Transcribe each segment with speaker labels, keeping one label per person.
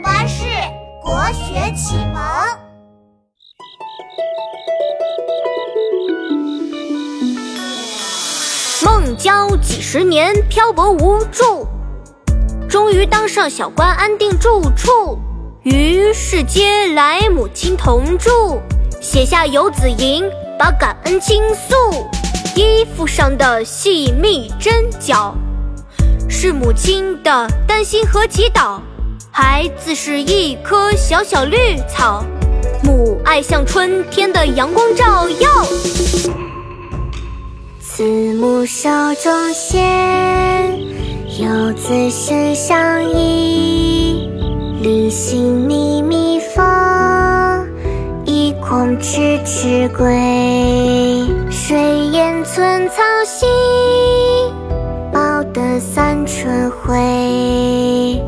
Speaker 1: 巴士国学启蒙。
Speaker 2: 孟郊几十年漂泊无助，终于当上小官，安定住处。于是接来母亲同住，写下《游子吟》，把感恩倾诉。衣服上的细密针脚，是母亲的担心和祈祷。孩子是一棵小小绿草，母爱像春天的阳光照耀。
Speaker 3: 慈母手中线，游子身上衣。临行密密缝，意恐迟迟归。谁言寸草心，报得三春晖。
Speaker 2: 《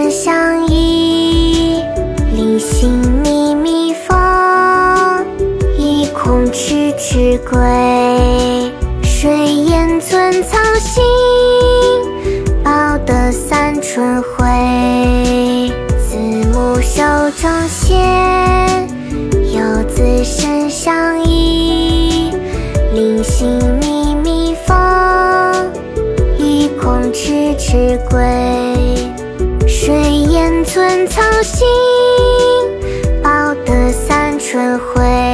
Speaker 3: 意恐迟迟归。谁言寸草心，报得三春晖。慈母手中线。游子身上衣，临行密密缝，意恐迟迟归。谁言寸草心，报得三春晖。